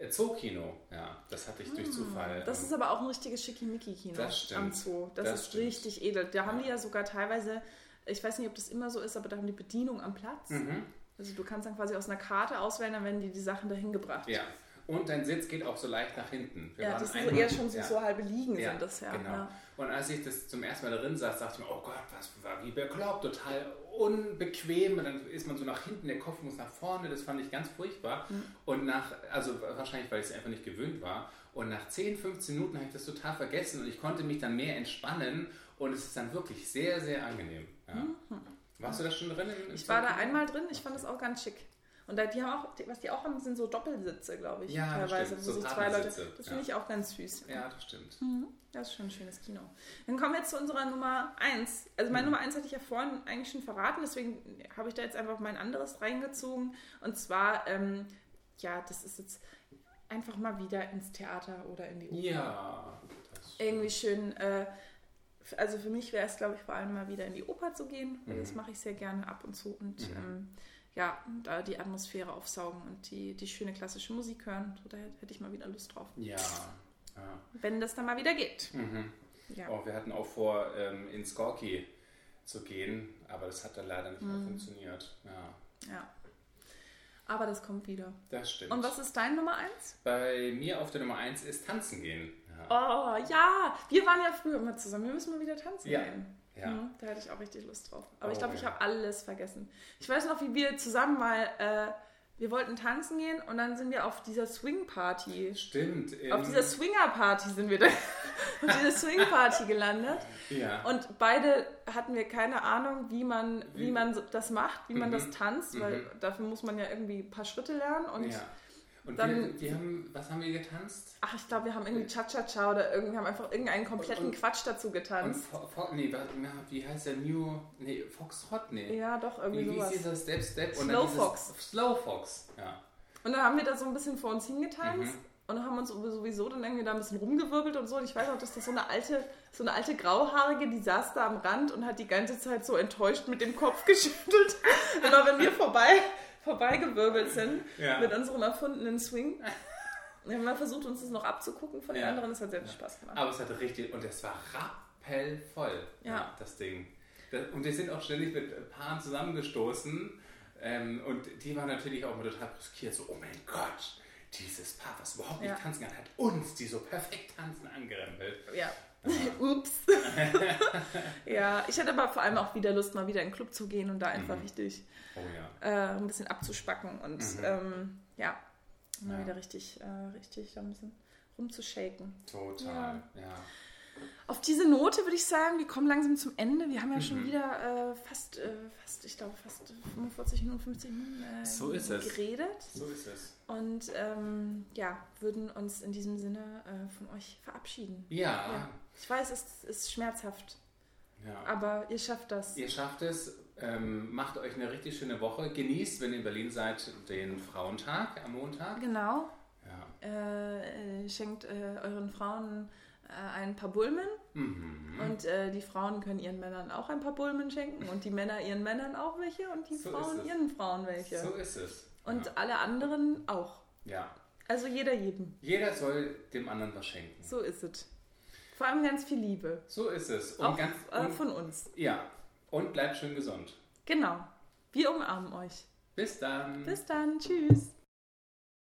Zookino, ja. Das hatte ich durch Zufall. Ah, Das ähm, ist aber auch ein richtiges Schickimicki-Kino Das stimmt. am Zoo. Das, Das ist stimmt. richtig edel. Da haben die ja sogar teilweise, ich weiß nicht, ob das immer so ist, aber da haben die Bedienung am Platz. Mhm. Also du kannst dann quasi aus einer Karte auswählen, dann werden die die Sachen dahin gebracht. ja. Und dein Sitz geht auch so leicht nach hinten. Wir Ja, das sind so einmal- eher schon *laughs* so, ja. so halbe Liegen Ja, sind das ja. genau. Und als ich das zum ersten Mal darin saß, dachte ich mir, oh Gott, was war wie bekloppt, total unbequem. Und dann ist man so nach hinten, der Kopf muss nach vorne, das fand ich ganz furchtbar. Mhm. Und nach, also wahrscheinlich, weil ich es einfach nicht gewöhnt war. Und nach 10, 15 Minuten habe ich das total vergessen und ich konnte mich dann mehr entspannen und es ist dann wirklich sehr, sehr angenehm. Ja. Warst du da schon drin? Mhm. Ich war da einmal drin, ich fand das auch ganz schick. Und da, die haben auch, was die auch haben, sind so Doppelsitze, glaube ich, Ja, teilweise, wo So sich zwei Leute. Das ja. finde ich auch ganz süß. Ja, das stimmt. Mhm. Das ist schon ein schönes Kino. Dann kommen wir jetzt zu unserer Nummer 1. Also Mhm. meine Nummer 1 hatte ich ja vorhin eigentlich schon verraten, deswegen habe ich da jetzt einfach mein anderes reingezogen. Und zwar, ähm, ja, das ist jetzt einfach mal wieder ins Theater oder in die Oper. Ja. Das Irgendwie schön, äh, also für mich wäre es, glaube ich, vor allem mal wieder in die Oper zu gehen. weil Das Mhm. mache ich sehr gerne ab und zu. Und Mhm. ähm, ja, da die Atmosphäre aufsaugen und die, die schöne klassische Musik hören. So, da hätte ich mal wieder Lust drauf. Ja. ja. Wenn das dann mal wieder geht. Mhm. Ja. Oh, wir hatten auch vor, ähm, in Skorki zu gehen, aber das hat dann leider nicht mehr Mhm. funktioniert. Ja, Ja. Aber das kommt wieder. das stimmt. Und was ist dein Nummer eins? Bei mir auf der Nummer 1 ist Tanzen gehen. Ja. Oh, ja. Wir waren ja früher immer zusammen. Wir müssen mal wieder tanzen Ja. gehen. Ja. Mhm, da hätte ich auch richtig Lust drauf. Aber ich Oh, glaube, ich ja. habe alles vergessen. Ich weiß noch, wie wir zusammen mal, äh, wir wollten tanzen gehen und dann sind wir auf dieser Swing-Party. Stimmt. Auf dieser Swinger-Party sind wir da. *laughs* auf dieser Swing-Party gelandet. ja. Und beide hatten wir keine Ahnung, wie man, wie Wie- man das macht, wie man Mhm. das tanzt, weil Mhm. dafür muss man ja irgendwie ein paar Schritte lernen. Und ja. Und dann- wir, wir haben, was haben wir getanzt? ach, ich glaube, wir haben irgendwie Cha-Cha-Cha oder irgendwie haben einfach irgendeinen kompletten Und- Quatsch dazu Und getanzt. Fo Fo nee, wie heißt der New, nee, Foxtrot? Nee. Ja, doch, irgendwie Wie, wie sowas. dieser Step Step? Und Slow Fox. Slow Fox, ja. Und dann haben wir da so ein bisschen vor uns hingetanzt Mhm. und haben uns sowieso dann irgendwie da ein bisschen rumgewirbelt und so. Und ich weiß auch, dass das so eine alte, so eine alte Grauhaarige, die saß da am Rand und hat die ganze Zeit so enttäuscht mit dem Kopf *laughs* geschüttelt. Immer wenn wir vorbei, vorbeigewirbelt sind Ja. mit unserem erfundenen Swing. *laughs* Wir haben mal versucht, uns das noch abzugucken von den Ja. anderen. Das hat sehr viel Spaß gemacht. Aber es hatte richtig, und es war rappelvoll, Ja. das Ding. Und wir sind auch ständig mit Paaren zusammengestoßen. Ähm, und die waren natürlich auch mal total brüskiert, so, oh mein Gott, dieses Paar, was überhaupt nicht Ja. tanzen kann, hat uns, die so perfekt tanzen, angerempelt. Ja. *laughs* Ups. *laughs* ja, ich hatte aber vor allem auch wieder Lust, mal wieder in den Club zu gehen und da einfach Mhm. richtig Oh ja. äh, ein bisschen abzuspacken und Mhm. ähm, ja, mal Ja. wieder richtig, äh, richtig da ein bisschen rumzushaken. Total, ja. Auf diese Note würde ich sagen, wir kommen langsam zum Ende. Wir haben ja schon Mhm. wieder äh, fast, äh, fast, ich glaube, fast 45 Minuten, 50 Minuten äh, So ist es. geredet. So ist es. Und ähm, ja, würden uns in diesem Sinne äh, von euch verabschieden. Ja, Ja. Ich weiß, es ist schmerzhaft, ja. aber ihr schafft das. Ihr schafft es. Ähm, macht euch eine richtig schöne Woche. Genießt, wenn ihr in Berlin seid, den Frauentag am Montag. Genau. Ja. Äh, äh, schenkt euren Frauen ein paar Bulmen. Mhm. Und äh, die Frauen können ihren Männern auch ein paar Bulmen schenken und die Männer ihren Männern auch welche und die So Frauen ihren Frauen welche. So ist es. und ja. alle anderen auch. ja. Also jeder jedem. Jeder soll dem anderen was schenken. So ist es. Vor allem ganz viel Liebe. So ist es. Und Auch ganz, äh, und, von uns. ja. Und bleibt schön gesund. Genau. Wir umarmen euch. Bis dann. Bis dann. Tschüss.